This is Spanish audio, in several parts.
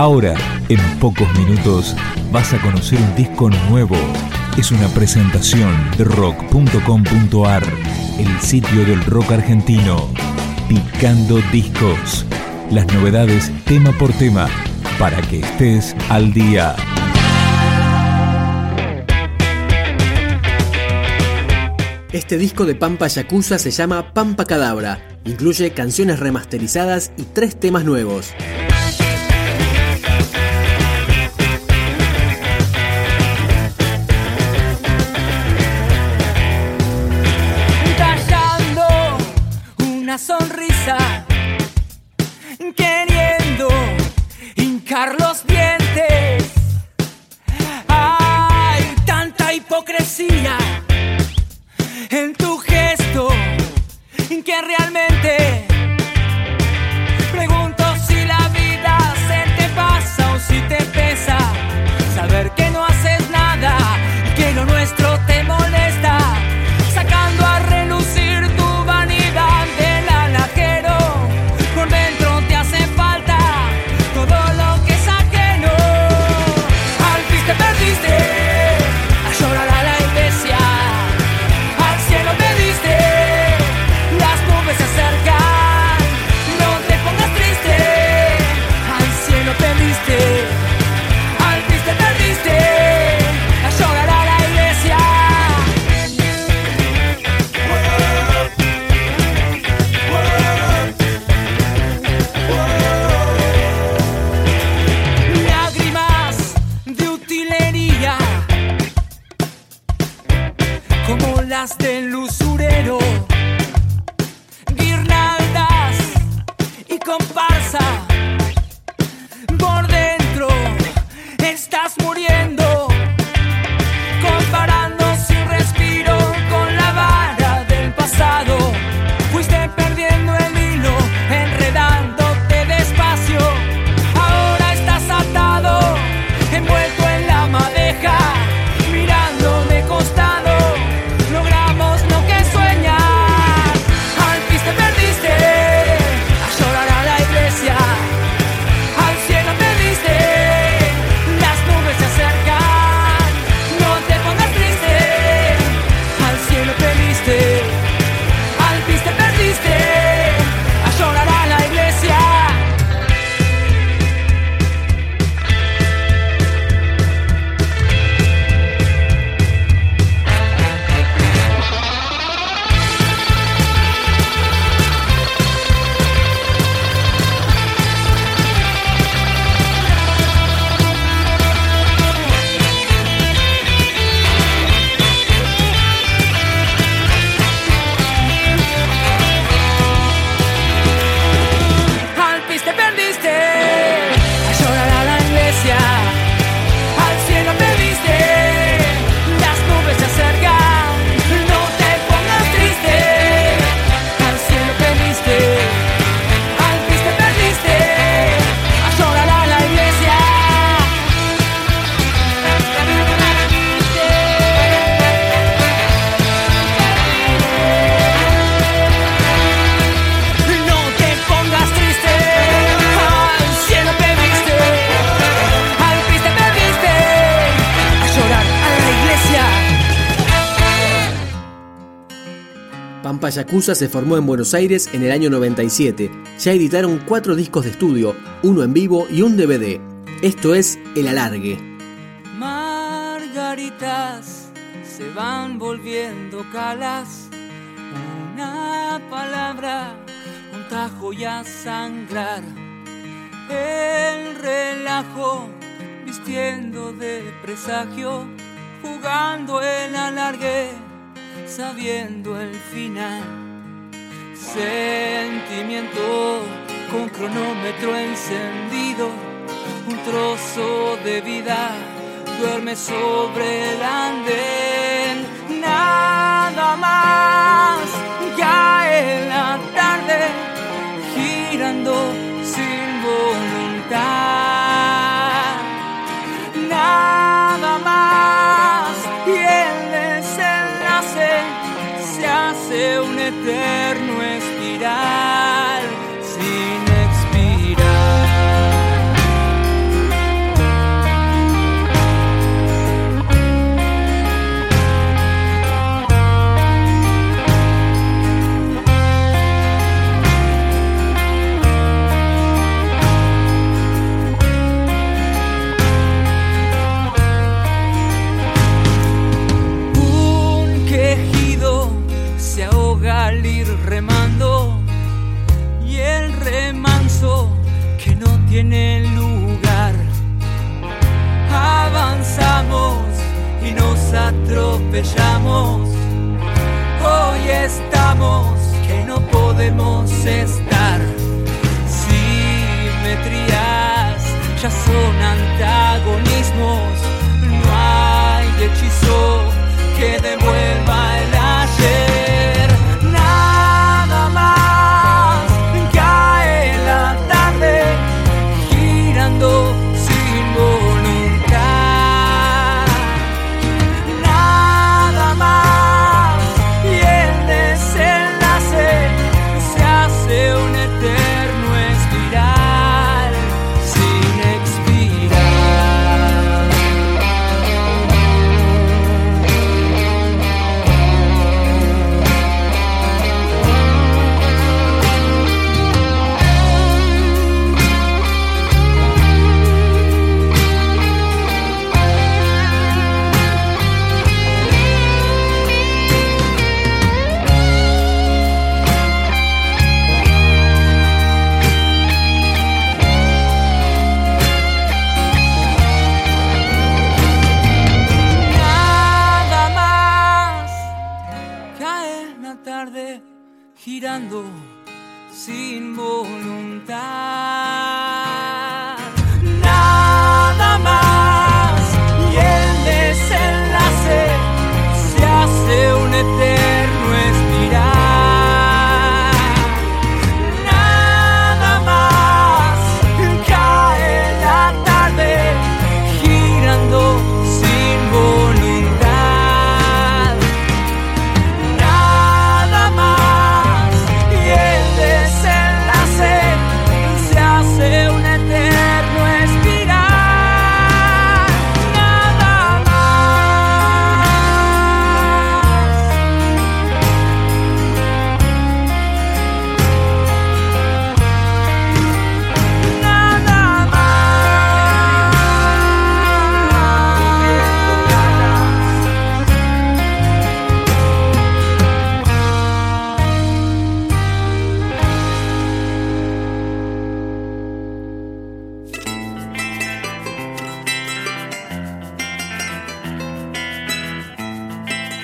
Ahora, en pocos minutos, vas a conocer un disco nuevo. Es una presentación de rock.com.ar, el sitio del rock argentino. Picando discos. Las novedades tema por tema, para que estés al día. Este disco de Pampa Yakuza se llama Pampa Cadabra. Incluye canciones remasterizadas y tres temas nuevos. Sonrisa, Por dentro. Estás muriendo, Yakuza se formó en Buenos Aires en el año 97. Ya editaron cuatro discos de estudio, uno en vivo y un DVD. Esto es El Alargue. Margaritas se van volviendo calas. Una palabra, un tajo y a sangrar. El relajo, vistiendo de presagio, jugando el alargue, sabiendo el final. Sentimiento con cronómetro encendido, un trozo de vida duerme sobre el andén. Hace y nos atropellamos. Hoy estamos que no podemos estar. Simetrías ya son antagonismos. No hay hechizo que devuelva el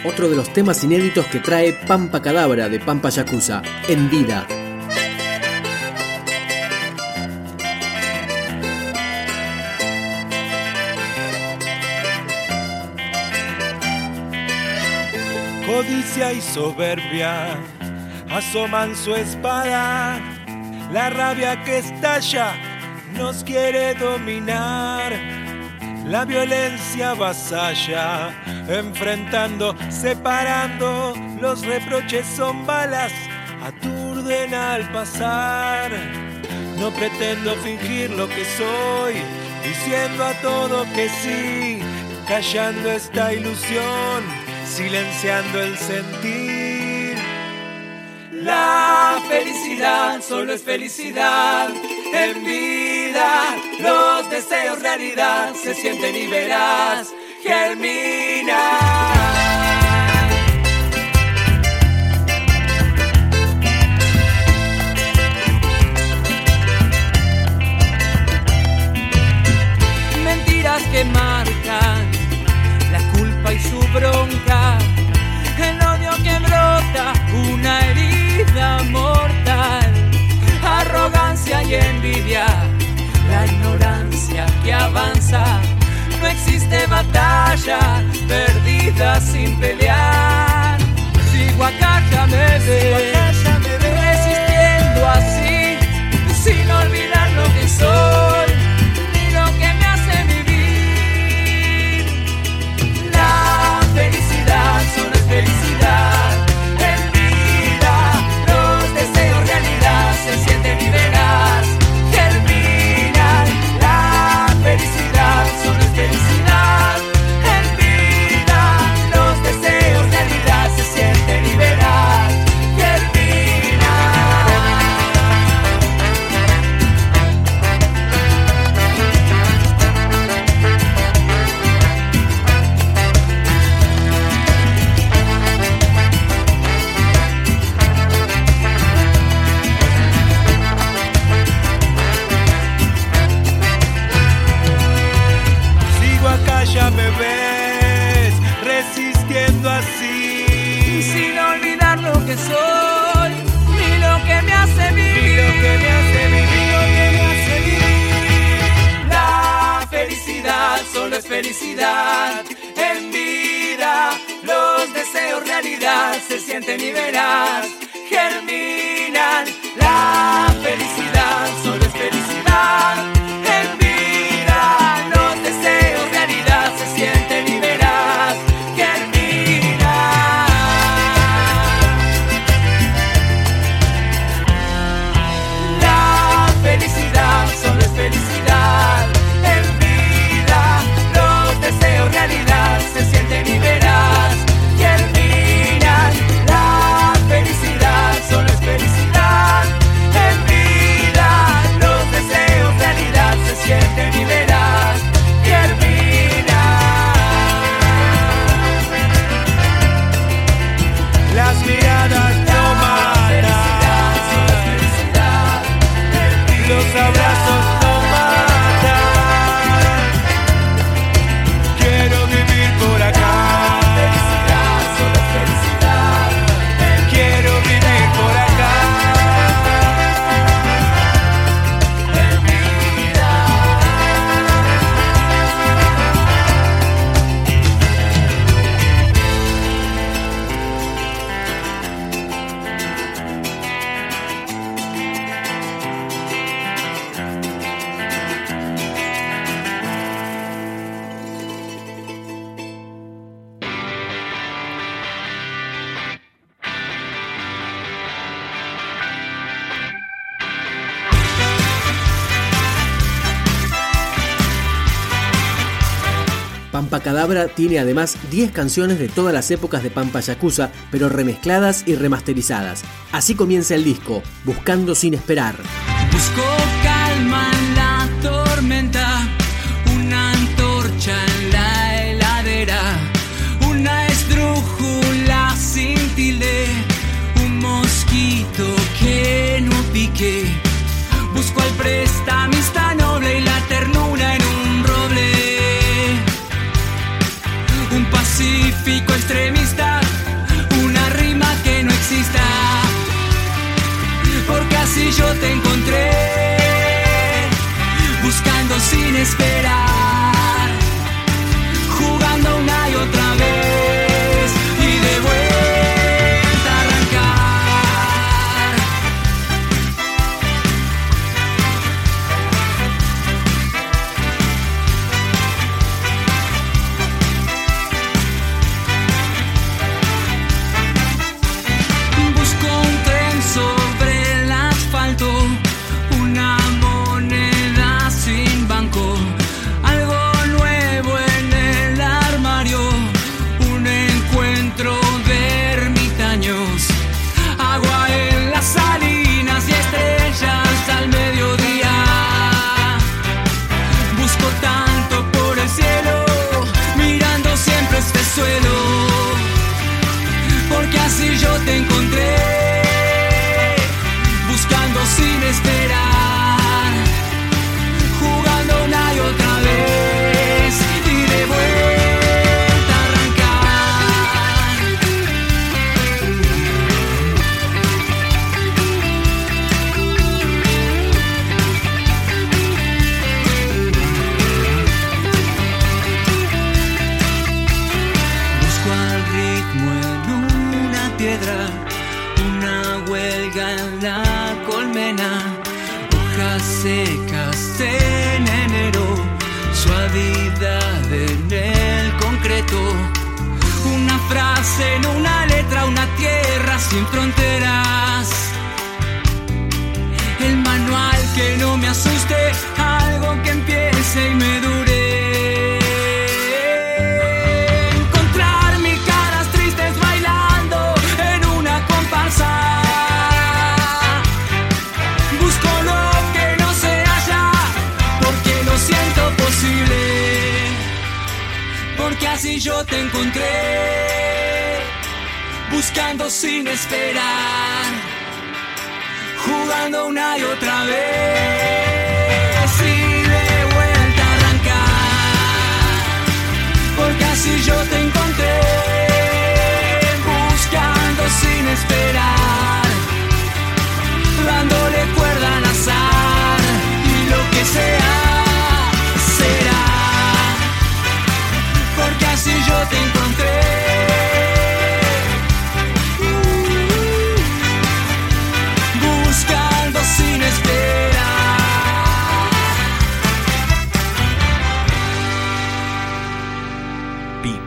Otro de los temas inéditos que trae Pampa Cadabra de Pampa Yakuza, En Vida. Codicia y soberbia asoman su espada. La rabia que estalla nos quiere dominar. La violencia vasalla, enfrentando, separando. Los reproches son balas, aturden al pasar. No pretendo fingir lo que soy, diciendo a todo que sí, callando esta ilusión, silenciando el sentir. La felicidad solo es felicidad en Los deseos realidad se sienten y verás germinar. Avanza. No existe batalla perdida así. Sin olvidar lo que soy, ni lo que me hace vivir. Ni lo que me hace vivir, lo que me hace vivir. La felicidad solo es felicidad. En vida, los deseos realidad se sienten y verás, germinan. La felicidad solo es felicidad. Cadabra tiene además 10 canciones de todas las épocas de Pampa Yakuza, pero remezcladas y remasterizadas. Así comienza el disco, Buscando sin esperar. Busco calma en la tormenta, una huelga en la colmena, hojas secas en enero, suavidad en el concreto, una frase en una letra, una tierra sin fronteras. El manual que no me asuste, algo que empiece y me dure. Te encontré, buscando sin esperar jugando una y otra vez